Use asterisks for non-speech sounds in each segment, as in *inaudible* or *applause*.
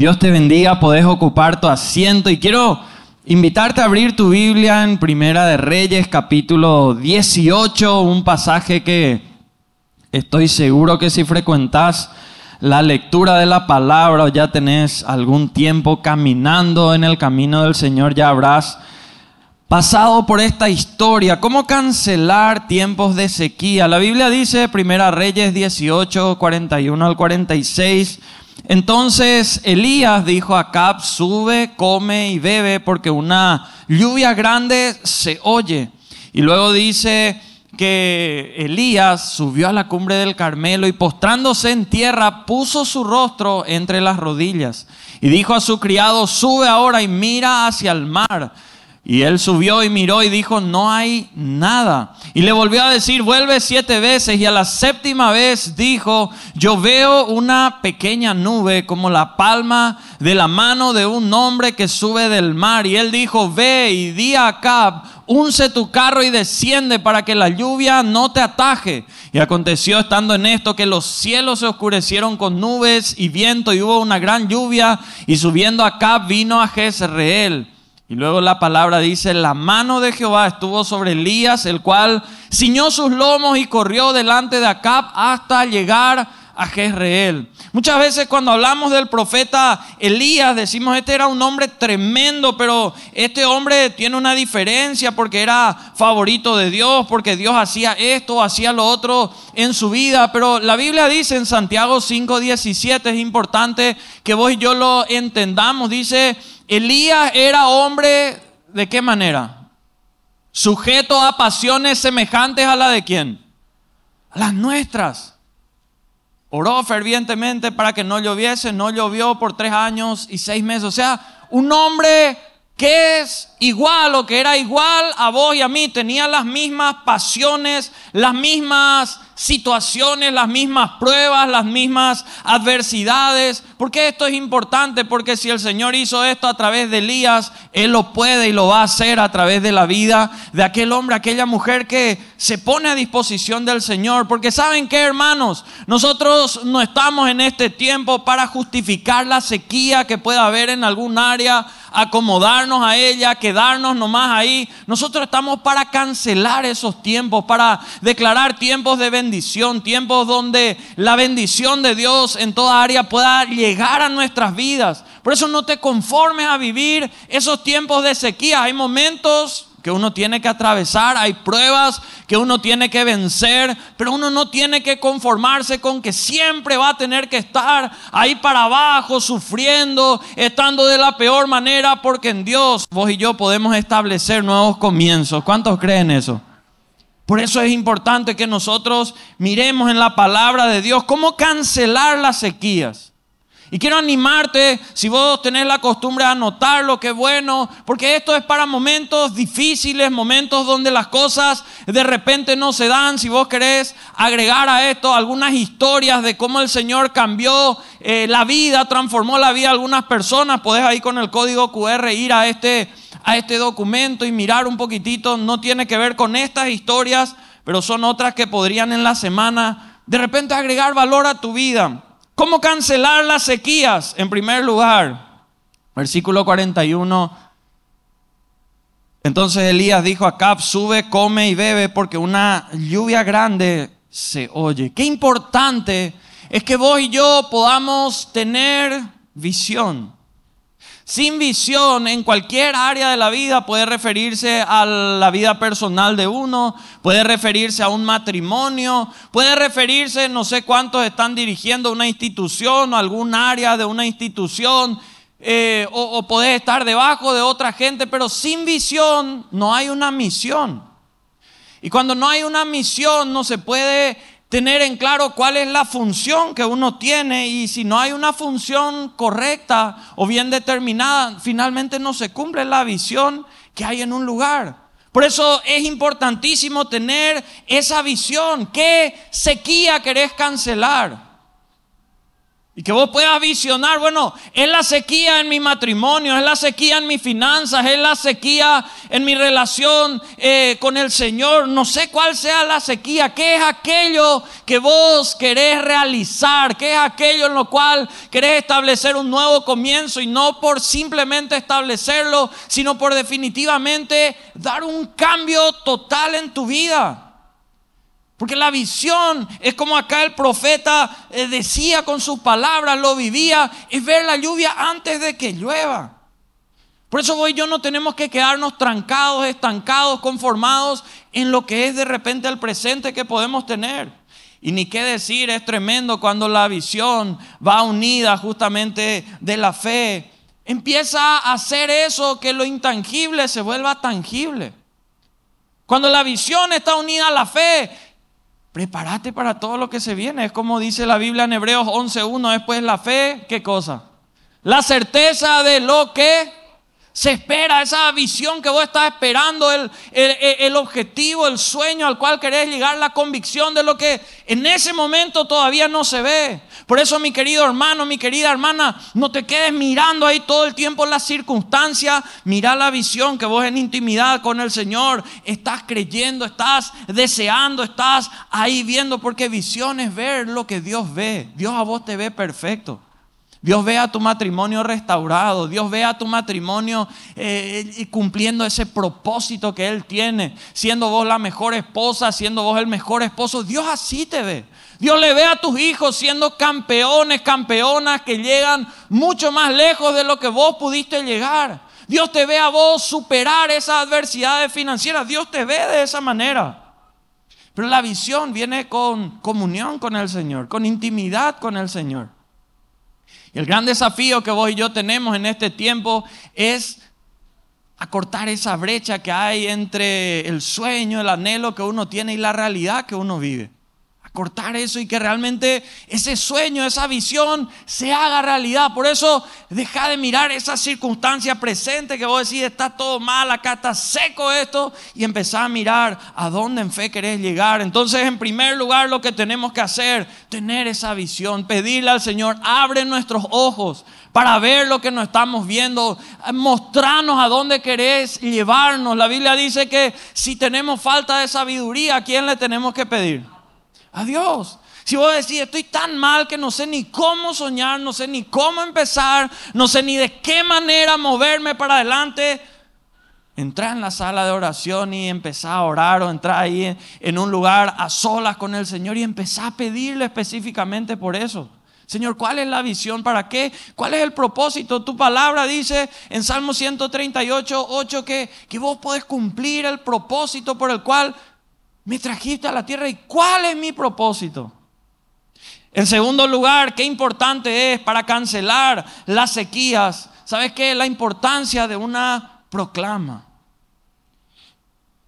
Dios te bendiga, podés ocupar tu asiento y quiero invitarte a abrir tu Biblia en Primera de Reyes capítulo 18, un pasaje que estoy seguro que si frecuentas la lectura de la palabra o ya tenés algún tiempo caminando en el camino del Señor, ya habrás pasado por esta historia. ¿Cómo cancelar tiempos de sequía? La Biblia dice, Primera Reyes 18, 41 al 46, entonces Elías dijo a Acab, sube, come y bebe, porque una lluvia grande se oye. Y luego dice que Elías subió a la cumbre del Carmelo y postrándose en tierra puso su rostro entre las rodillas y dijo a su criado, sube ahora y mira hacia el mar. Y él subió y miró y dijo, no hay nada. Y le volvió a decir, vuelve siete veces. Y a la séptima vez dijo, yo veo una pequeña nube como la palma de la mano de un hombre que sube del mar. Y él dijo, ve y di a Acab, unce tu carro y desciende para que la lluvia no te ataje. Y aconteció estando en esto que los cielos se oscurecieron con nubes y viento y hubo una gran lluvia. Y subiendo Acab vino a Jezreel. Y luego la palabra dice, la mano de Jehová estuvo sobre Elías, el cual ciñó sus lomos y corrió delante de Acab hasta llegar a Jezreel. Muchas veces cuando hablamos del profeta Elías decimos, este era un hombre tremendo, pero este hombre tiene una diferencia porque era favorito de Dios, porque Dios hacía esto, hacía lo otro en su vida. Pero la Biblia dice en Santiago 5:17, es importante que vos y yo lo entendamos, dice Elías era hombre de qué manera? Sujeto a pasiones semejantes a la de quién? A las nuestras. Oró fervientemente para que no lloviese, no llovió por tres años y seis meses. O sea, un hombre que es igual o que era igual a vos y a mí, tenía las mismas pasiones, las mismas situaciones, las mismas pruebas, las mismas adversidades. ¿Por qué esto es importante? Porque si el Señor hizo esto a través de Elías, Él lo puede y lo va a hacer a través de la vida de aquel hombre, aquella mujer que se pone a disposición del Señor. Porque saben qué, hermanos, nosotros no estamos en este tiempo para justificar la sequía que pueda haber en algún área, acomodarnos a ella, quedarnos nomás ahí. Nosotros estamos para cancelar esos tiempos, para declarar tiempos de bendición tiempos donde la bendición de Dios en toda área pueda llegar a nuestras vidas. Por eso no te conformes a vivir esos tiempos de sequía. Hay momentos que uno tiene que atravesar, hay pruebas que uno tiene que vencer, pero uno no tiene que conformarse con que siempre va a tener que estar ahí para abajo, sufriendo, estando de la peor manera, porque en Dios vos y yo podemos establecer nuevos comienzos. ¿Cuántos creen eso? Por eso es importante que nosotros miremos en la palabra de Dios cómo cancelar las sequías. Y quiero animarte, si vos tenés la costumbre de anotarlo, qué bueno, porque esto es para momentos difíciles, momentos donde las cosas de repente no se dan. Si vos querés agregar a esto algunas historias de cómo el Señor cambió eh, la vida, transformó la vida de algunas personas, podés ahí con el código QR ir a este a este documento y mirar un poquitito, no tiene que ver con estas historias, pero son otras que podrían en la semana de repente agregar valor a tu vida. ¿Cómo cancelar las sequías? En primer lugar, versículo 41. Entonces Elías dijo a Cap, sube, come y bebe porque una lluvia grande se oye. Qué importante es que vos y yo podamos tener visión. Sin visión en cualquier área de la vida puede referirse a la vida personal de uno, puede referirse a un matrimonio, puede referirse, no sé cuántos están dirigiendo una institución o algún área de una institución, eh, o, o estar debajo de otra gente, pero sin visión no hay una misión. Y cuando no hay una misión no se puede tener en claro cuál es la función que uno tiene y si no hay una función correcta o bien determinada, finalmente no se cumple la visión que hay en un lugar. Por eso es importantísimo tener esa visión. ¿Qué sequía querés cancelar? Y que vos puedas visionar, bueno, es la sequía en mi matrimonio, es la sequía en mis finanzas, es la sequía en mi relación eh, con el Señor. No sé cuál sea la sequía, qué es aquello que vos querés realizar, qué es aquello en lo cual querés establecer un nuevo comienzo y no por simplemente establecerlo, sino por definitivamente dar un cambio total en tu vida. Porque la visión es como acá el profeta eh, decía con sus palabras, lo vivía, es ver la lluvia antes de que llueva. Por eso hoy yo no tenemos que quedarnos trancados, estancados, conformados en lo que es de repente el presente que podemos tener. Y ni qué decir, es tremendo cuando la visión va unida justamente de la fe. Empieza a hacer eso que lo intangible se vuelva tangible. Cuando la visión está unida a la fe, Prepárate para todo lo que se viene. Es como dice la Biblia en Hebreos 11.1. Después la fe, ¿qué cosa? La certeza de lo que se espera, esa visión que vos estás esperando, el, el, objetivo, el sueño al cual querés llegar, la convicción de lo que en ese momento todavía no se ve. Por eso, mi querido hermano, mi querida hermana, no te quedes mirando ahí todo el tiempo las circunstancias. Mira la visión que vos en intimidad con el Señor estás creyendo, estás deseando, estás ahí viendo, porque visión es ver lo que Dios ve. Dios a vos te ve perfecto. Dios ve a tu matrimonio restaurado, Dios ve a tu matrimonio eh, cumpliendo ese propósito que Él tiene, siendo vos la mejor esposa, siendo vos el mejor esposo. Dios así te ve. Dios le ve a tus hijos siendo campeones, campeonas que llegan mucho más lejos de lo que vos pudiste llegar. Dios te ve a vos superar esas adversidades financieras. Dios te ve de esa manera. Pero la visión viene con comunión con el Señor, con intimidad con el Señor. Y el gran desafío que vos y yo tenemos en este tiempo es acortar esa brecha que hay entre el sueño, el anhelo que uno tiene y la realidad que uno vive cortar eso y que realmente ese sueño, esa visión se haga realidad. Por eso deja de mirar esa circunstancia presente que vos decís, está todo mal, acá está seco esto, y empezar a mirar a dónde en fe querés llegar. Entonces, en primer lugar, lo que tenemos que hacer, tener esa visión, pedirle al Señor, abre nuestros ojos para ver lo que nos estamos viendo, mostrarnos a dónde querés llevarnos. La Biblia dice que si tenemos falta de sabiduría, ¿a quién le tenemos que pedir? A Dios. Si vos decís, estoy tan mal que no sé ni cómo soñar, no sé ni cómo empezar, no sé ni de qué manera moverme para adelante, entra en la sala de oración y empezá a orar o entra ahí en un lugar a solas con el Señor y empezá a pedirle específicamente por eso. Señor, ¿cuál es la visión? ¿Para qué? ¿Cuál es el propósito? Tu palabra dice en Salmo 138, 8 que, que vos podés cumplir el propósito por el cual me trajiste a la tierra y cuál es mi propósito. En segundo lugar, qué importante es para cancelar las sequías. ¿Sabes qué? La importancia de una proclama.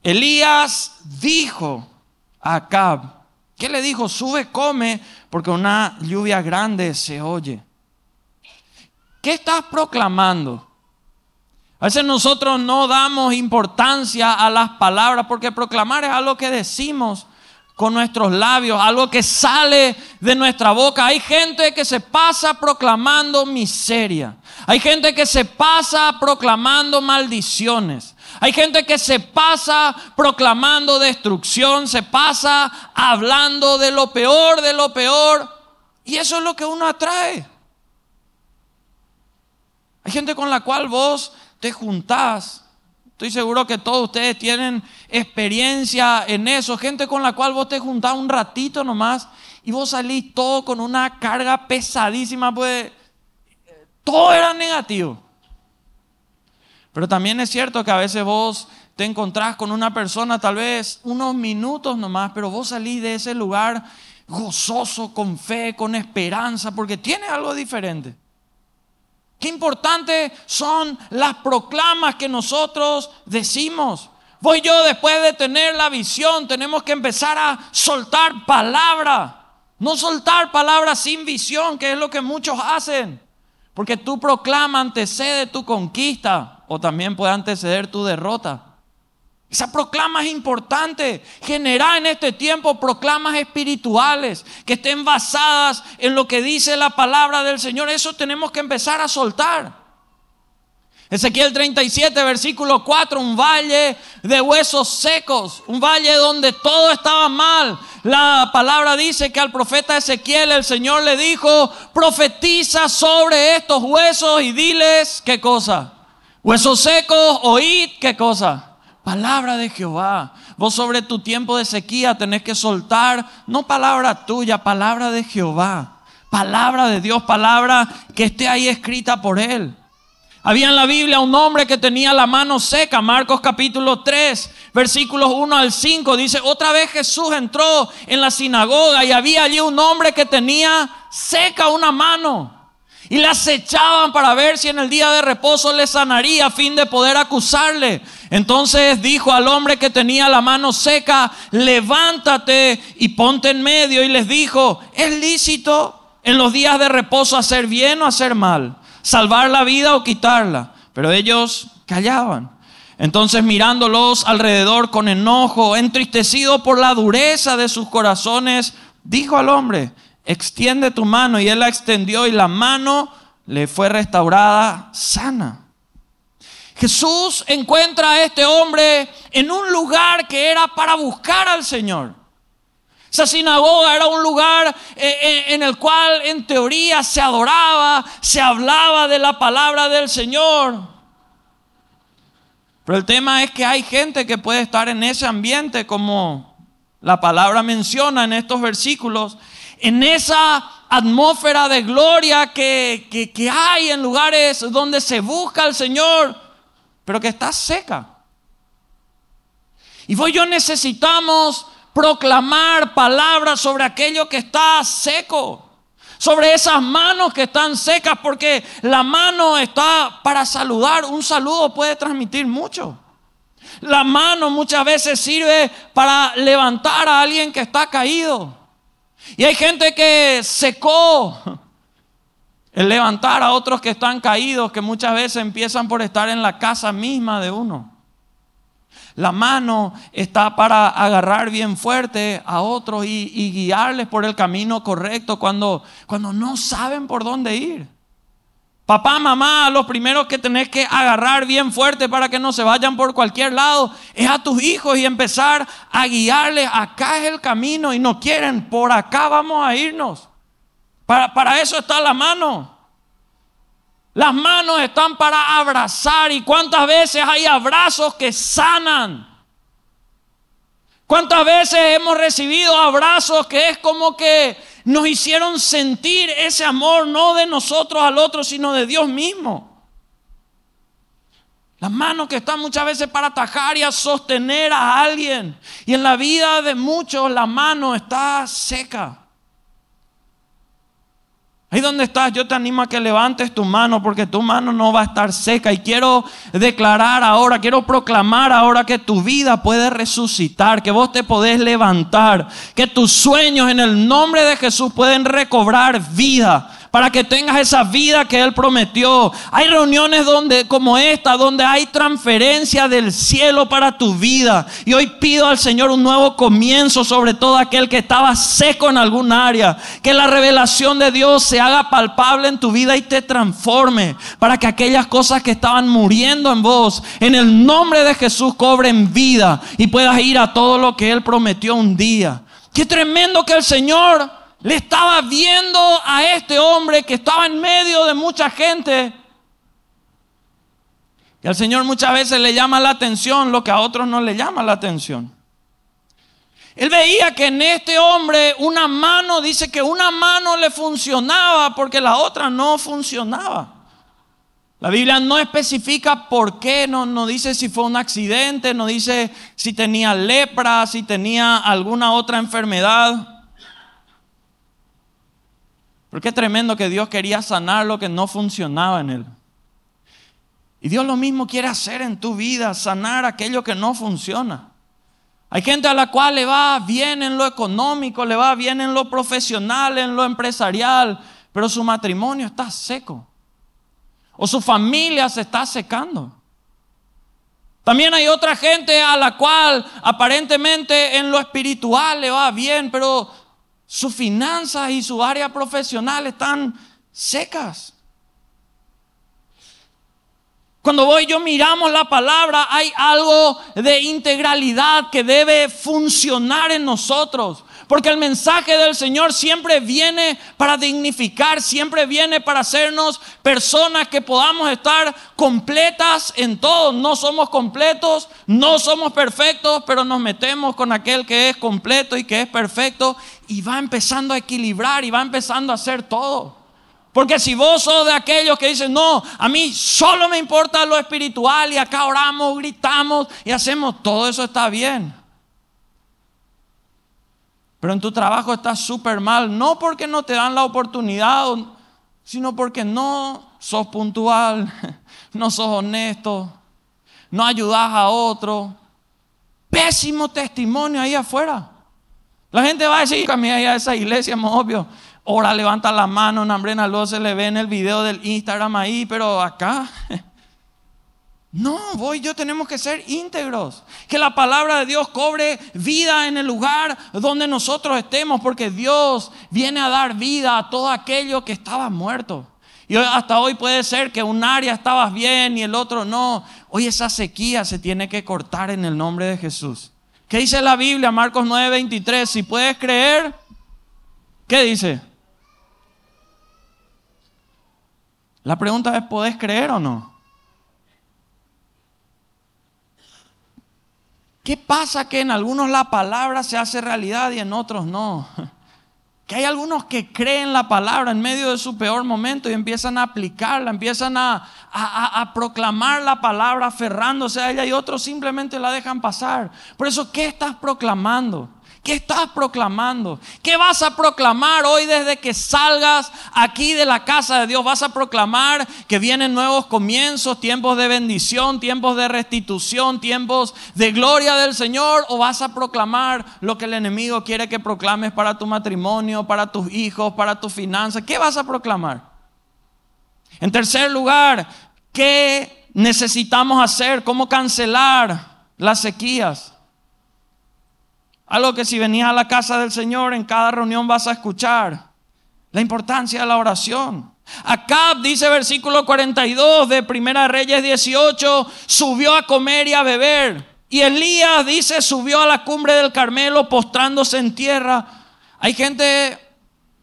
Elías dijo a Acab, ¿qué le dijo? Sube, come, porque una lluvia grande se oye. ¿Qué estás proclamando? A veces nosotros no damos importancia a las palabras porque proclamar es algo que decimos con nuestros labios, algo que sale de nuestra boca. Hay gente que se pasa proclamando miseria. Hay gente que se pasa proclamando maldiciones. Hay gente que se pasa proclamando destrucción, se pasa hablando de lo peor, de lo peor. Y eso es lo que uno atrae. Hay gente con la cual vos te juntás. Estoy seguro que todos ustedes tienen experiencia en eso. Gente con la cual vos te juntás un ratito nomás y vos salís todo con una carga pesadísima, pues todo era negativo. Pero también es cierto que a veces vos te encontrás con una persona tal vez unos minutos nomás, pero vos salís de ese lugar gozoso, con fe, con esperanza, porque tiene algo diferente. Qué importantes son las proclamas que nosotros decimos. Voy yo después de tener la visión, tenemos que empezar a soltar palabra. No soltar palabras sin visión, que es lo que muchos hacen. Porque tu proclama antecede tu conquista o también puede anteceder tu derrota. Esa proclama es importante. Generar en este tiempo proclamas espirituales que estén basadas en lo que dice la palabra del Señor. Eso tenemos que empezar a soltar. Ezequiel 37, versículo 4, un valle de huesos secos, un valle donde todo estaba mal. La palabra dice que al profeta Ezequiel el Señor le dijo, profetiza sobre estos huesos y diles qué cosa. Huesos secos, oíd qué cosa Palabra de Jehová. Vos sobre tu tiempo de sequía tenés que soltar, no palabra tuya, palabra de Jehová. Palabra de Dios, palabra que esté ahí escrita por Él. Había en la Biblia un hombre que tenía la mano seca, Marcos capítulo 3, versículos 1 al 5, dice, otra vez Jesús entró en la sinagoga y había allí un hombre que tenía seca una mano. Y le acechaban para ver si en el día de reposo le sanaría a fin de poder acusarle. Entonces dijo al hombre que tenía la mano seca, levántate y ponte en medio. Y les dijo, ¿es lícito en los días de reposo hacer bien o hacer mal? ¿Salvar la vida o quitarla? Pero ellos callaban. Entonces mirándolos alrededor con enojo, entristecido por la dureza de sus corazones, dijo al hombre, extiende tu mano. Y él la extendió y la mano le fue restaurada sana. Jesús encuentra a este hombre en un lugar que era para buscar al Señor. Esa sinagoga era un lugar eh, eh, en el cual en teoría se adoraba, se hablaba de la palabra del Señor. Pero el tema es que hay gente que puede estar en ese ambiente como la palabra menciona en estos versículos en esa atmósfera de gloria que, que, hay en lugares donde se busca al Señor, pero que está seca. Y vos y yo necesitamos proclamar palabras sobre aquello que está seco, sobre esas manos que están secas, porque la mano está para saludar. Un saludo puede transmitir mucho. La mano muchas veces sirve para levantar a alguien que está caído. Y hay gente que secó el levantar a otros que están caídos, que muchas veces empiezan por estar en la casa misma de uno. La mano está para agarrar bien fuerte a otros y, guiarles por el camino correcto cuando, cuando no saben por dónde ir. Papá, mamá, los primeros que tenés que agarrar bien fuerte para que no se vayan por cualquier lado es a tus hijos y empezar a guiarles. Acá es el camino y no quieren, por acá vamos a irnos. Para, para eso está la mano. Las manos están para abrazar y cuántas veces hay abrazos que sanan. ¿Cuántas veces hemos recibido abrazos que es como que nos hicieron sentir ese amor no de nosotros al otro, sino de Dios mismo. Las manos que están muchas veces para atajar y a sostener a alguien. Y en la vida de muchos la mano está seca. Ahí donde estás, yo te animo a que levantes tu mano porque tu mano no va a estar seca. Y quiero declarar ahora, quiero proclamar ahora que tu vida puede resucitar, que vos te podés levantar, que tus sueños en el nombre de Jesús pueden recobrar vida para que tengas esa vida que Él prometió. Hay reuniones donde, como esta, donde hay transferencia del cielo para tu vida. Y hoy pido al Señor un nuevo comienzo sobre todo aquel que estaba seco en algún área. Que la revelación de Dios se haga palpable en tu vida y te transforme. Para que aquellas cosas que estaban muriendo en vos, en el nombre de Jesús, cobren vida y puedas ir a todo lo que Él prometió un día. Qué tremendo que el Señor le estaba viendo a este hombre que estaba en medio de mucha gente. Y al Señor muchas veces le llama la atención lo que a otros no le llama la atención. Él veía que en este hombre una mano, dice que una mano le funcionaba porque la otra no funcionaba. La Biblia no especifica por qué, no, no dice si fue un accidente, no dice si tenía lepra, si tenía alguna otra enfermedad. Porque es tremendo que Dios quería sanar lo que no funcionaba en él. Y Dios lo mismo quiere hacer en tu vida, sanar aquello que no funciona. Hay gente a la cual le va bien en lo económico, le va bien en lo profesional, en lo empresarial, pero su matrimonio está seco. O su familia se está secando. También hay otra gente a la cual aparentemente en lo espiritual le va bien, pero sus finanzas y su área profesional están secas. Cuando voy yo miramos la palabra, hay algo de integralidad que debe funcionar en nosotros. Porque el mensaje del Señor siempre viene para dignificar, siempre viene para hacernos personas que podamos estar completas en todo. No somos completos, no somos perfectos, pero nos metemos con aquel que es completo y que es perfecto y va empezando a equilibrar y va empezando a hacer todo. Porque si vos sos de aquellos que dicen, no, a mí solo me importa lo espiritual y acá oramos, gritamos y hacemos, todo eso está bien. Pero en tu trabajo estás súper mal, no porque no te dan la oportunidad, sino porque no sos puntual, *laughs* no sos honesto, no ayudas a otro. Pésimo testimonio ahí afuera. La gente va a decir, camina a esa iglesia, es obvio. Ahora levanta la mano, Nambrena, luego se le ve en el video del Instagram ahí, pero acá. *laughs* No, voy yo tenemos que ser íntegros. Que la palabra de Dios cobre vida en el lugar donde nosotros estemos, porque Dios viene a dar vida a todo aquello que estaba muerto. Y hasta hoy puede ser que un área estabas bien y el otro no. Hoy esa sequía se tiene que cortar en el nombre de Jesús. ¿Qué dice la Biblia, Marcos 9:23? Si puedes creer, ¿qué dice? La pregunta es, ¿podés creer o no? ¿Qué pasa que en algunos la palabra se hace realidad y en otros no? *laughs* Hay algunos que creen la palabra en medio de su peor momento y empiezan a aplicarla, empiezan a, proclamar la palabra aferrándose a ella y otros simplemente la dejan pasar. Por eso, ¿qué estás proclamando? ¿Qué estás proclamando? ¿Qué vas a proclamar hoy desde que salgas aquí de la casa de Dios? ¿Vas a proclamar que vienen nuevos comienzos, tiempos de bendición, tiempos de restitución, tiempos de gloria del Señor? ¿O vas a proclamar lo que el enemigo quiere que proclames para tu matrimonio, para tus hijos, para tus finanzas? ¿Qué vas a proclamar? En tercer lugar, ¿qué necesitamos hacer? ¿Cómo cancelar las sequías? Algo que si venías a la casa del Señor en cada reunión vas a escuchar. La importancia de la oración. Acab dice versículo 42 de Primera Reyes 18, subió a comer y a beber. Y Elías dice, subió a la cumbre del Carmelo postrándose en tierra. Hay gente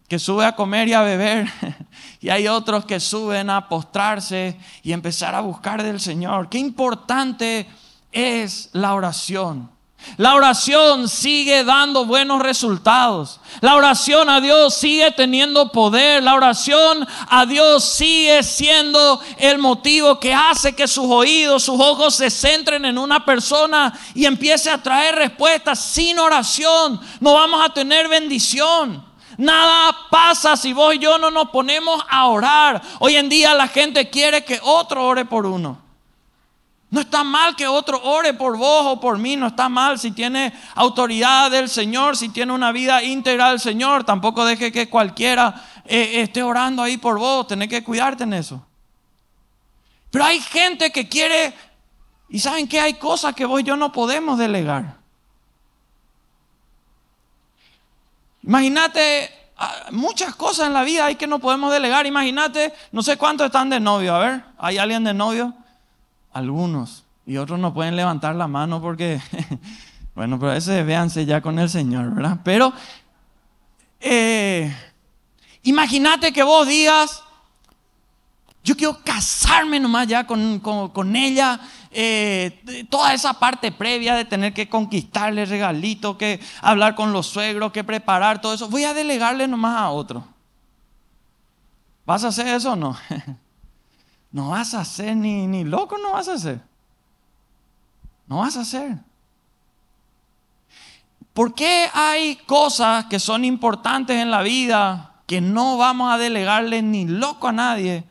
que sube a comer y a beber. *laughs* Y hay otros que suben a postrarse y empezar a buscar del Señor. Qué importante es la oración. La oración sigue dando buenos resultados. La oración a Dios sigue teniendo poder. La oración a Dios sigue siendo el motivo que hace que sus oídos, sus ojos se centren en una persona y empiece a traer respuestas. Sin oración no vamos a tener bendición. Nada pasa si vos y yo no nos ponemos a orar. Hoy en día la gente quiere que otro ore por uno. No está mal que otro ore por vos o por mí, no está mal si tiene autoridad del Señor, si tiene una vida íntegra del Señor. Tampoco deje que cualquiera eh, esté orando ahí por vos, tenés que cuidarte en eso. Pero hay gente que quiere, y saben que hay cosas que vos y yo no podemos delegar. Imagínate, ah, muchas cosas en la vida hay que no podemos delegar. Imagínate, no sé cuántos están de novio, a ver, ¿hay alguien de novio? Algunos. Y otros no pueden levantar la mano porque, *laughs* bueno, pero ese véanse ya con el Señor, ¿verdad? Pero, eh, imagínate que vos digas, yo quiero casarme nomás ya con, ella. Eh, toda esa parte previa de tener que conquistarle regalito, que hablar con los suegros, que preparar todo eso, voy a delegarle nomás a otro. ¿Vas a hacer eso o no? *laughs* No vas a hacer ni, ni loco, no vas a hacer. No vas a hacer. ¿Por qué hay cosas que son importantes en la vida que no vamos a delegarle ni loco a nadie?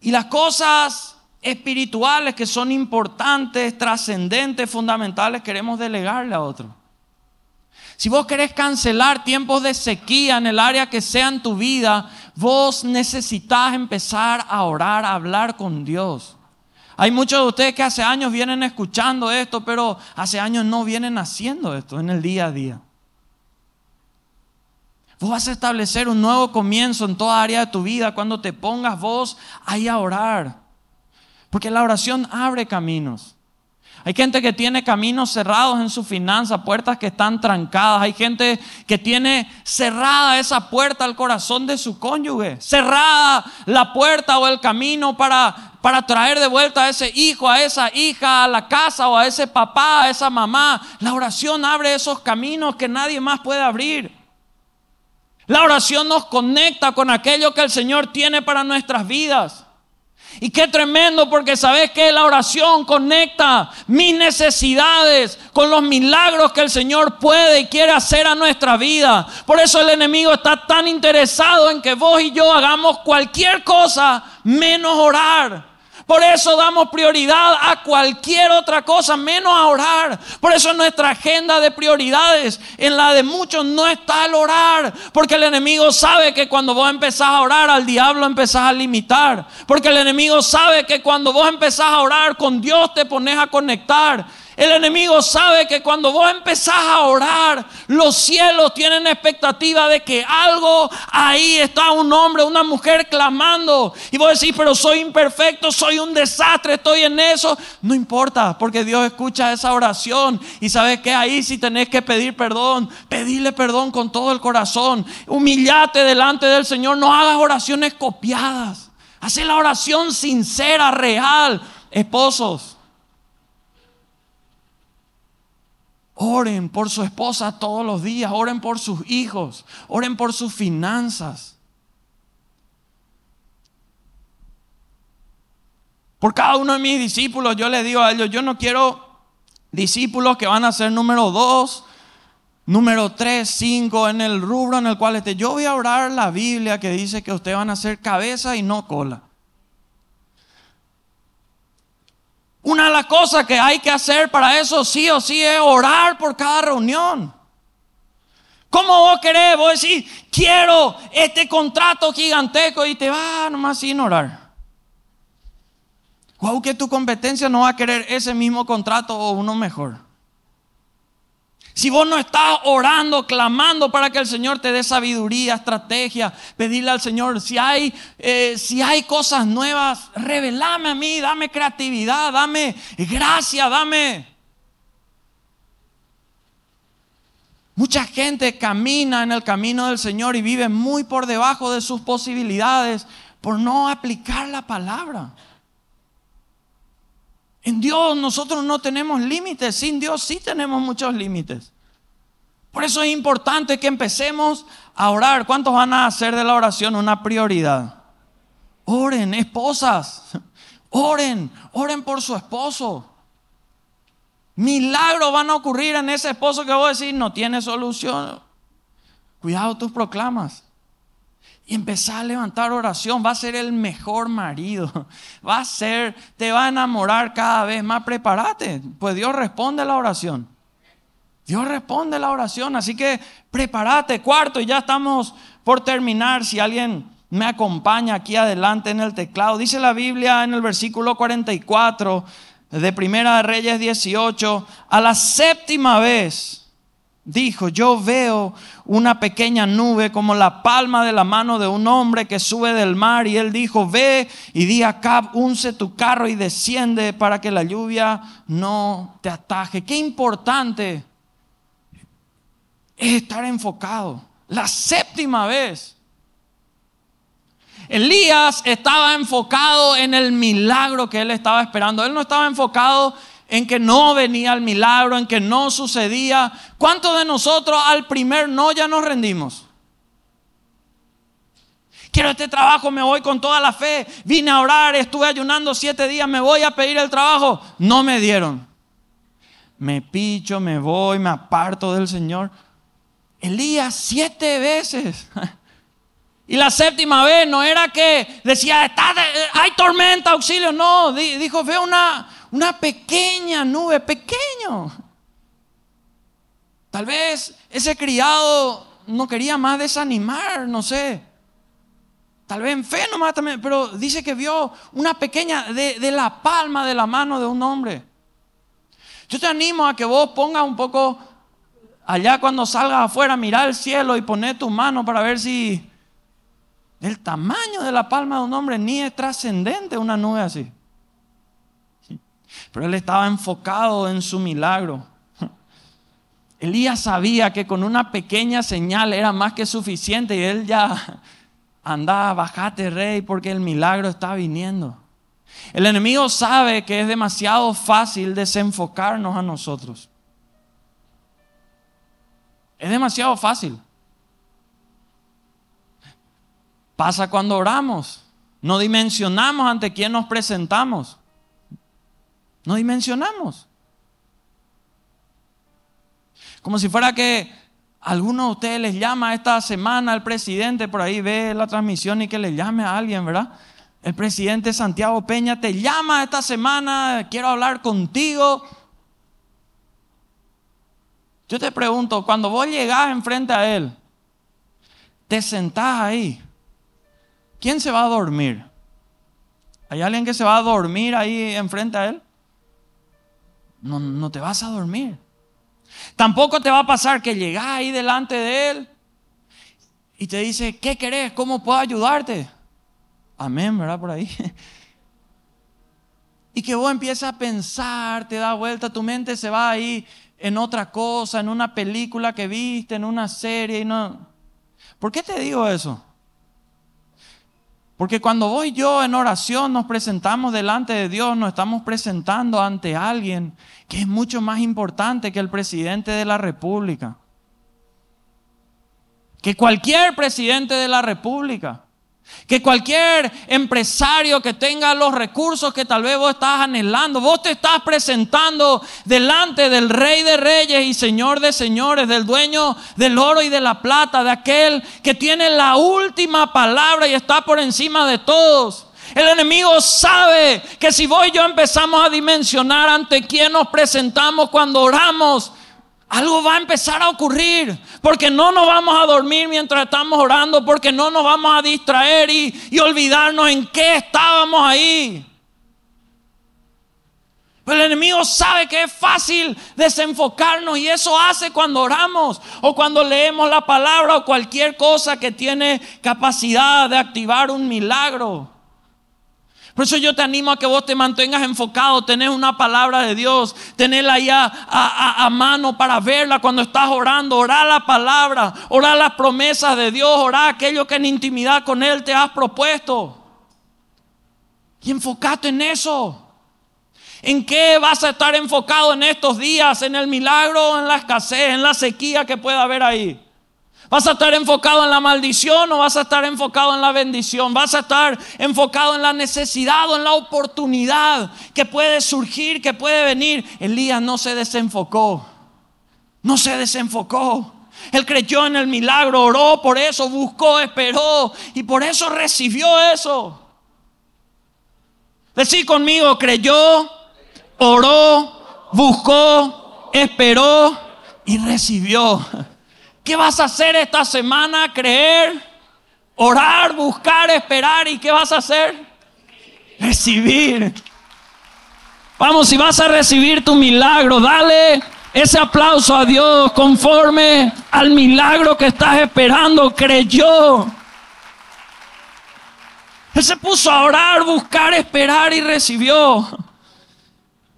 Y las cosas espirituales que son importantes, trascendentes, fundamentales, queremos delegarle a otro. Si vos querés cancelar tiempos de sequía en el área que sea en tu vida, vos necesitas empezar a orar, a hablar con Dios. Hay muchos de ustedes que hace años vienen escuchando esto, pero hace años no vienen haciendo esto en el día a día. Vos vas a establecer un nuevo comienzo en toda área de tu vida cuando te pongas vos ahí a orar. Porque la oración abre caminos. Hay gente que tiene caminos cerrados en su finanza, puertas que están trancadas. Hay gente que tiene cerrada esa puerta al corazón de su cónyuge. Cerrada la puerta o el camino para, para traer de vuelta a ese hijo, a esa hija, a la casa o a ese papá, a esa mamá. La oración abre esos caminos que nadie más puede abrir. La oración nos conecta con aquello que el Señor tiene para nuestras vidas. Y qué tremendo porque sabes que la oración conecta mis necesidades con los milagros que el Señor puede y quiere hacer a nuestra vida. Por eso el enemigo está tan interesado en que vos y yo hagamos cualquier cosa menos orar. Por eso damos prioridad a cualquier otra cosa, menos a orar. Por eso en nuestra agenda de prioridades, en la de muchos, no está el orar. Porque el enemigo sabe que cuando vos empezás a orar, al diablo empezás a limitar. Porque el enemigo sabe que cuando vos empezás a orar, con Dios te pones a conectar. El enemigo sabe que cuando vos empezás a orar, los cielos tienen expectativa de que algo ahí está un hombre, una mujer clamando. Y vos decís, pero soy imperfecto, soy un desastre, estoy en eso. No importa, porque Dios escucha esa oración. Y sabes que ahí si tenés que pedir perdón, pedirle perdón con todo el corazón. Humillate delante del Señor, no hagas oraciones copiadas. Haz la oración sincera, real. Esposos, Oren por su esposa todos los días, oren por sus hijos, oren por sus finanzas. Por cada uno de mis discípulos yo les digo a ellos, yo no quiero discípulos que van a ser número dos, número tres, cinco en el rubro en el cual esté. Yo voy a orar la Biblia que dice que ustedes van a ser cabeza y no cola. Las cosas que hay que hacer para eso sí o sí es orar por cada reunión. ¿Cómo vos querés? Vos decís, quiero este contrato gigantesco y te va nomás sin orar. O que tu competencia no va a querer ese mismo contrato o uno mejor. Si vos no estás orando, clamando para que el Señor te dé sabiduría, estrategia, pedirle al Señor, si hay, eh, si hay cosas nuevas, revelame a mí, dame creatividad, dame gracia, dame... Mucha gente camina en el camino del Señor y vive muy por debajo de sus posibilidades por no aplicar la palabra. En Dios nosotros no tenemos límites, sin Dios sí tenemos muchos límites. Por eso es importante que empecemos a orar. ¿Cuántos van a hacer de la oración una prioridad? Oren, esposas. Oren, oren por su esposo. Milagros van a ocurrir en ese esposo que vos decís no tiene solución. Cuidado tus proclamas. Y empezar a levantar oración. Va a ser el mejor marido. *laughs* Va a ser, te va a enamorar cada vez más. Prepárate. Pues Dios responde la oración. Dios responde la oración. Así que prepárate. Cuarto, y ya estamos por terminar. Si alguien me acompaña aquí adelante en el teclado. Dice la Biblia en el versículo 44 de Primera de Reyes 18. A la séptima vez dijo, yo veo una pequeña nube como la palma de la mano de un hombre que sube del mar. Y él dijo, ve y di a Cab, unce tu carro y desciende para que la lluvia no te ataje. Qué importante es estar enfocado. La séptima vez. Elías estaba enfocado en el milagro que él estaba esperando. Él no estaba enfocado en que no venía el milagro, en que no sucedía. ¿Cuántos de nosotros al primer no ya nos rendimos? Quiero este trabajo, me voy con toda la fe. Vine a orar, estuve ayunando siete días, me voy a pedir el trabajo. No me dieron. Me picho, me voy, me aparto del Señor. Elías siete veces. *laughs* Y la séptima vez no era que decía, hay tormenta, auxilio. No, dijo, veo una, una pequeña nube, pequeño. Tal vez ese criado no quería más desanimar, no sé. Tal vez en fe nomás también, pero dice que vio una pequeña de, de la palma de la mano de un hombre. Yo te animo a que vos pongas un poco allá cuando salgas afuera, mirar el cielo y poner tu mano para ver si el tamaño de la palma de un hombre ni es trascendente una nube así. Pero él estaba enfocado en su milagro. *laughs* Elías sabía que con una pequeña señal era más que suficiente y él ya *laughs* andaba, bajate rey porque el milagro está viniendo. El enemigo sabe que es demasiado fácil desenfocarnos a nosotros. Es demasiado fácil. Pasa cuando oramos. No dimensionamos ante quién nos presentamos. No dimensionamos. Como si fuera que alguno de ustedes les llama esta semana al presidente, por ahí ve la transmisión y que le llame a alguien, ¿verdad? El presidente Santiago Peña te llama esta semana, quiero hablar contigo. Yo te pregunto, cuando vos llegás enfrente a él, te sentás ahí, ¿quién se va a dormir? ¿Hay alguien que se va a dormir ahí enfrente a él? No, no te vas a dormir. Tampoco te va a pasar que llegas ahí delante de él y te dice, ¿qué querés? ¿Cómo puedo ayudarte? Amén, ¿verdad? Por ahí. *laughs* Y que vos empiezas a pensar, te da vuelta, tu mente se va ahí en otra cosa, en una película que viste, en una serie. Y no... ¿Por qué te digo eso? Porque cuando vos y yo en oración nos presentamos delante de Dios, nos estamos presentando ante alguien que es mucho más importante que el presidente de la República. Que cualquier presidente de la República. Que cualquier empresario que tenga los recursos que tal vez vos estás anhelando, vos te estás presentando delante del Rey de Reyes y Señor de Señores, del dueño del oro y de la plata, de aquel que tiene la última palabra y está por encima de todos. El enemigo sabe que si vos y yo empezamos a dimensionar ante quién nos presentamos cuando oramos, algo va a empezar a ocurrir, porque no nos vamos a dormir mientras estamos orando, porque no nos vamos a distraer y, olvidarnos en qué estábamos ahí. Pero el enemigo sabe que es fácil desenfocarnos y eso hace cuando oramos o cuando leemos la palabra o cualquier cosa que tiene capacidad de activar un milagro. Por eso yo te animo a que vos te mantengas enfocado, tenés una palabra de Dios, tenerla ahí a, mano para verla cuando estás orando, orar la palabra, orar las promesas de Dios, orar aquello que en intimidad con Él te has propuesto. Y enfocate en eso. ¿En qué vas a estar enfocado en estos días? ¿En el milagro, en la escasez, en la sequía que pueda haber ahí? ¿Vas a estar enfocado en la maldición o vas a estar enfocado en la bendición? ¿Vas a estar enfocado en la necesidad o en la oportunidad que puede surgir, que puede venir? Elías no se desenfocó. No se desenfocó. Él creyó en el milagro, oró por eso, buscó, esperó y por eso recibió eso. Decir conmigo, creyó, oró, buscó, esperó y recibió. ¿Qué vas a hacer esta semana? Creer, orar, buscar, esperar. ¿Y qué vas a hacer? Recibir. Vamos, si vas a recibir tu milagro, dale ese aplauso a Dios conforme al milagro que estás esperando. Creyó. Él se puso a orar, buscar, esperar y recibió.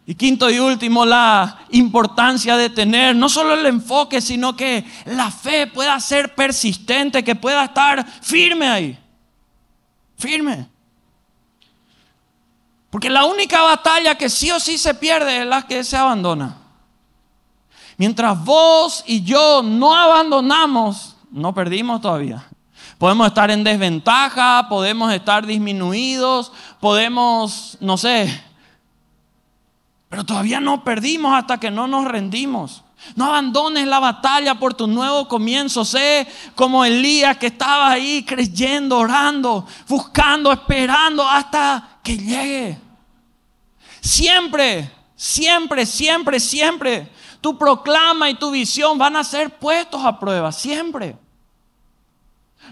Y quinto y último, la importancia de tener no solo el enfoque, sino que la fe pueda ser persistente, que pueda estar firme ahí. Firme. Porque la única batalla que sí o sí se pierde es la que se abandona. Mientras vos y yo no abandonamos, no perdimos todavía. Podemos estar en desventaja, podemos estar disminuidos, podemos, no sé, pero todavía no perdimos hasta que no nos rendimos. No abandones la batalla por tu nuevo comienzo. Sé como Elías que estaba ahí creyendo, orando, buscando, esperando hasta que llegue. Siempre, siempre, siempre, siempre tu proclama y tu visión van a ser puestos a prueba. Siempre.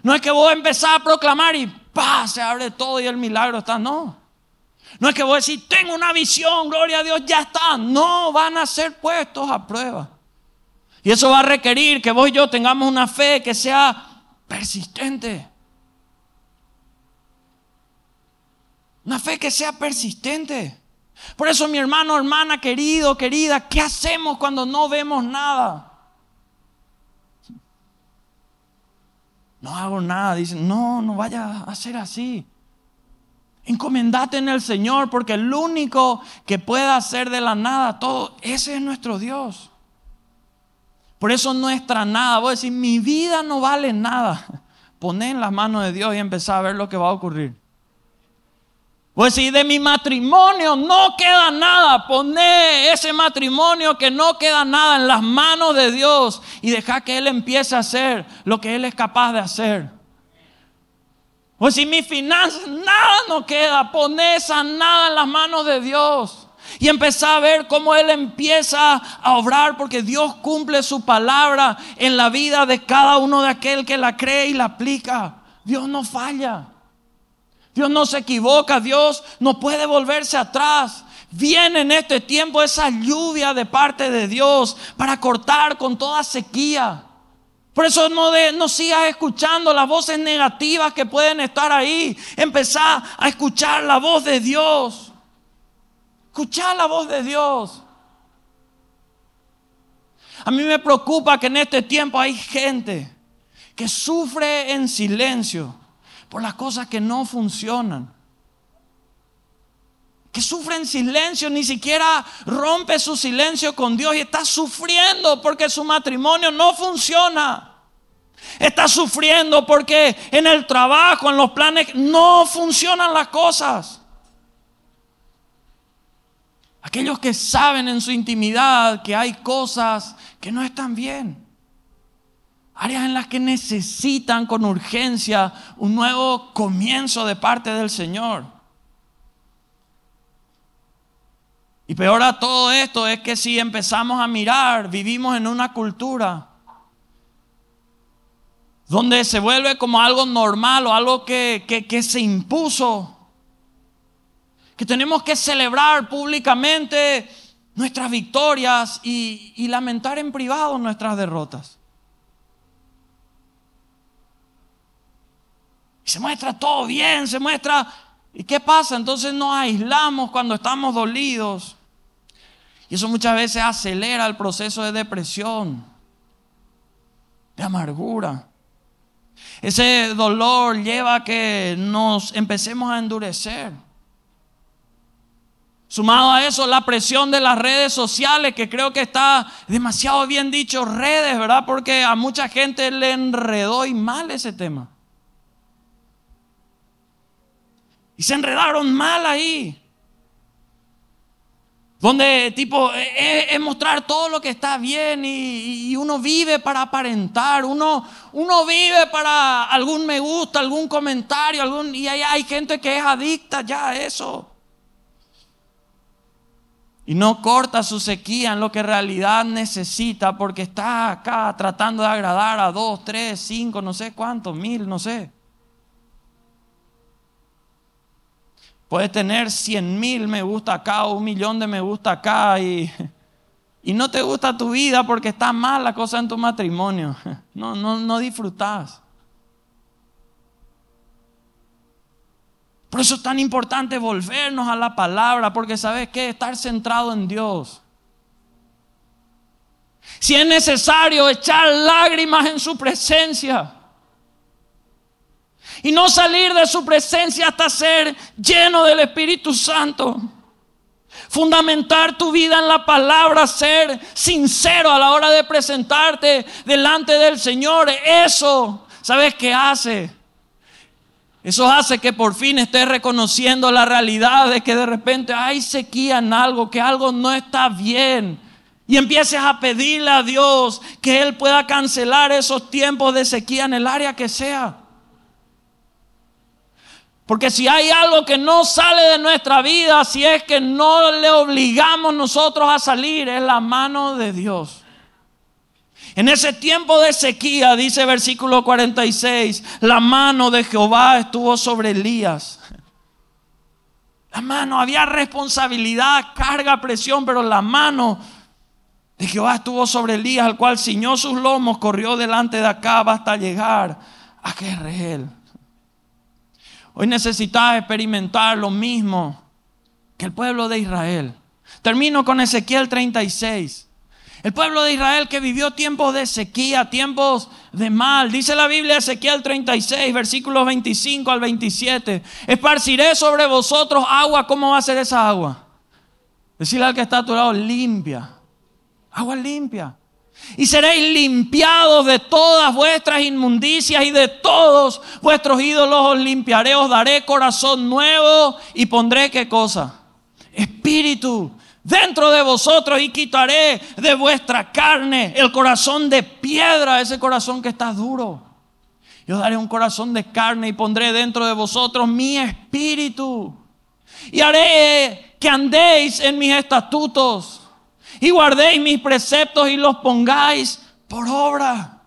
No es que vos empezás a proclamar y ¡pah! se abre todo y el milagro está. No. No es que voy a decir, tengo una visión, gloria a Dios, ya está. No, van a ser puestos a prueba. Y eso va a requerir que vos y yo tengamos una fe que sea persistente. Una fe que sea persistente. Por eso mi hermano, hermana, querido, querida, ¿qué hacemos cuando no vemos nada? No hago nada. Dicen, no, no vaya a ser así. Encomendate en el Señor porque el único que puede hacer de la nada todo, ese es nuestro Dios. Por eso nuestra nada, voy a decir, mi vida no vale nada. *laughs* Poné en las manos de Dios y empezar a ver lo que va a ocurrir. Pues si de mi matrimonio no queda nada, poné ese matrimonio que no queda nada en las manos de Dios y deja que Él empiece a hacer lo que Él es capaz de hacer. Pues si mi finanzas nada no queda, poné esa nada en las manos de Dios. Y empezar a ver cómo Él empieza a obrar porque Dios cumple su palabra en la vida de cada uno de aquel que la cree y la aplica. Dios no falla. Dios no se equivoca, Dios no puede volverse atrás. Viene en este tiempo esa lluvia de parte de Dios para cortar con toda sequía. Por eso no, no sigas escuchando las voces negativas que pueden estar ahí. Empezá a escuchar la voz de Dios. Escuchar la voz de Dios. A mí me preocupa que en este tiempo hay gente que sufre en silencio por las cosas que no funcionan. Que sufre en silencio, ni siquiera rompe su silencio con Dios y está sufriendo porque su matrimonio no funciona. Está sufriendo porque en el trabajo, en los planes, no funcionan las cosas. Aquellos que saben en su intimidad que hay cosas que no están bien. Áreas en las que necesitan con urgencia un nuevo comienzo de parte del Señor. Y peor a todo esto es que si empezamos a mirar, vivimos en una cultura donde se vuelve como algo normal o algo que, que, se impuso, que tenemos que celebrar públicamente nuestras victorias y, y lamentar en privado nuestras derrotas. Y se muestra todo bien, se muestra... ¿Y qué pasa? Entonces nos aislamos cuando estamos dolidos. Y eso muchas veces acelera el proceso de depresión, de amargura. Ese dolor lleva a que nos empecemos a endurecer. Sumado a eso, la presión de las redes sociales, que creo que está demasiado bien dicho, redes, ¿verdad? Porque a mucha gente le enredó y mal ese tema. Y se enredaron mal ahí. Donde tipo es, mostrar todo lo que está bien y, uno vive para aparentar, uno, uno, vive para algún me gusta, algún comentario, algún, y hay, hay gente que es adicta ya a eso. Y no corta su sequía en lo que en realidad necesita porque está acá tratando de agradar a dos, tres, cinco, no sé cuántos, mil, no sé. Puedes tener 100 mil me gusta acá o un millón de me gusta acá y, y no te gusta tu vida porque está mal la cosa en tu matrimonio. *laughs* No, no, no disfrutas. Por eso es tan importante volvernos a la palabra, porque sabes que estar centrado en Dios. Si es necesario echar lágrimas en su presencia y no salir de su presencia hasta ser lleno del Espíritu Santo. Fundamentar tu vida en la palabra, ser sincero a la hora de presentarte delante del Señor. Eso, ¿sabes qué hace? Eso hace que por fin estés reconociendo la realidad de que de repente hay sequía en algo, que algo no está bien. Y empieces a pedirle a Dios que Él pueda cancelar esos tiempos de sequía en el área que sea. Porque si hay algo que no sale de nuestra vida, si es que no le obligamos nosotros a salir, es la mano de Dios. En ese tiempo de sequía, dice versículo 46, la mano de Jehová estuvo sobre Elías. La mano, había responsabilidad, carga, presión, pero la mano de Jehová estuvo sobre Elías, al cual ciñó sus lomos, corrió delante de acá hasta llegar a Jerreel. Hoy necesitas experimentar lo mismo que el pueblo de Israel. Termino con Ezequiel 36. El pueblo de Israel que vivió tiempos de sequía, tiempos de mal. Dice la Biblia Ezequiel 36, versículos 25 al 27. Esparciré sobre vosotros agua. ¿Cómo va a ser esa agua? Decirle al que está a tu lado, limpia. Agua limpia. Y seréis limpiados de todas vuestras inmundicias y de todos vuestros ídolos os limpiaré, os daré corazón nuevo y pondré qué cosa? Espíritu dentro de vosotros y quitaré de vuestra carne el corazón de piedra, ese corazón que está duro. Yo daré un corazón de carne y pondré dentro de vosotros mi espíritu. Y haré que andéis en mis estatutos y guardéis mis preceptos y los pongáis por obra.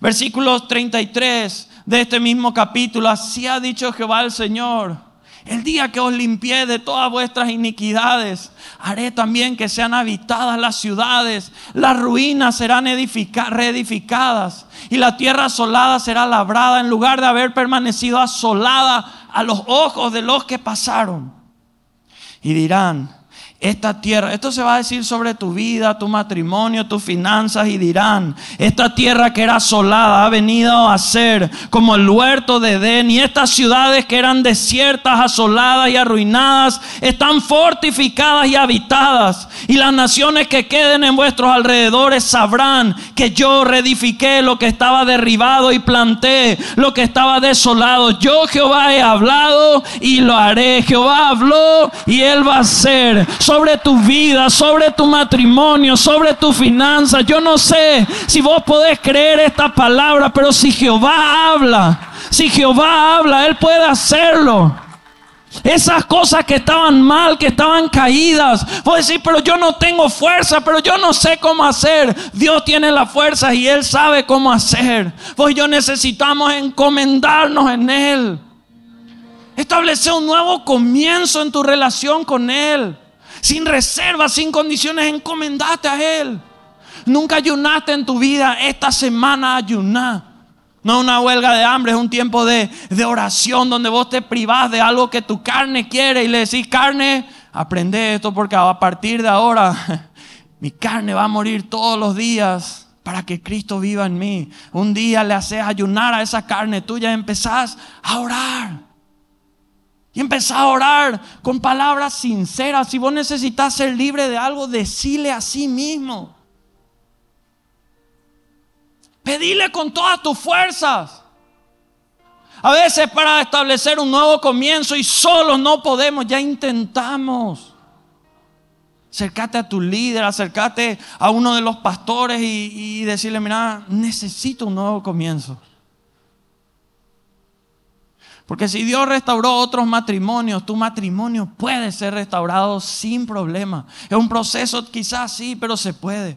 Versículo 33 de este mismo capítulo. Así ha dicho Jehová el Señor el día que os limpié de todas vuestras iniquidades, haré también que sean habitadas las ciudades, las ruinas serán reedificadas y la tierra asolada será labrada en lugar de haber permanecido asolada a los ojos de los que pasaron. Y dirán, esta tierra, esto se va a decir sobre tu vida, tu matrimonio, tus finanzas y dirán, esta tierra que era asolada ha venido a ser como el huerto de Edén y estas ciudades que eran desiertas, asoladas y arruinadas están fortificadas y habitadas y las naciones que queden en vuestros alrededores sabrán que yo reedifiqué lo que estaba derribado y planté lo que estaba desolado. Yo Jehová he hablado y lo haré. Jehová habló y él va a hacer sobre tu vida, sobre tu matrimonio, sobre tu finanzas. Yo no sé si vos podés creer esta palabra, pero si Jehová habla, si Jehová habla, Él puede hacerlo. Esas cosas que estaban mal, que estaban caídas. Vos decís, pero yo no tengo fuerza, pero yo no sé cómo hacer. Dios tiene la fuerza y Él sabe cómo hacer. Pues yo necesitamos encomendarnos en Él. Establecer un nuevo comienzo en tu relación con Él sin reservas, sin condiciones, encomendate a Él. Nunca ayunaste en tu vida, esta semana ayuná. No es una huelga de hambre, es un tiempo de, de, oración donde vos te privás de algo que tu carne quiere y le decís, carne, aprende esto porque a partir de ahora *laughs* mi carne va a morir todos los días para que Cristo viva en mí. Un día le haces ayunar a esa carne tuya y empezás a orar. Y empezá a orar con palabras sinceras. Si vos necesitas ser libre de algo, decile a sí mismo. Pedile con todas tus fuerzas. A veces para establecer un nuevo comienzo y solo no podemos, ya intentamos. Acércate a tu líder, acércate a uno de los pastores y, y decirle, mira, necesito un nuevo comienzo. Porque si Dios restauró otros matrimonios, tu matrimonio puede ser restaurado sin problema. Es un proceso quizás sí, pero se puede.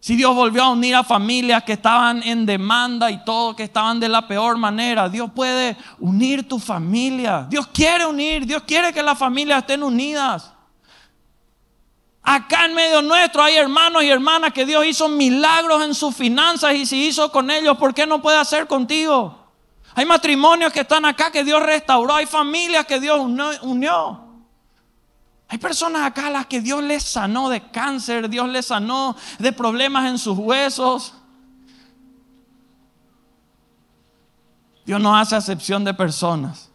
Si Dios volvió a unir a familias que estaban en demanda y todo, que estaban de la peor manera, Dios puede unir tu familia. Dios quiere unir, Dios quiere que las familias estén unidas. Acá en medio nuestro hay hermanos y hermanas que Dios hizo milagros en sus finanzas y si hizo con ellos, ¿por qué no puede hacer contigo? Hay matrimonios que están acá que Dios restauró. Hay familias que Dios unió. Hay personas acá a las que Dios les sanó de cáncer, Dios les sanó de problemas en sus huesos. Dios no hace acepción de personas.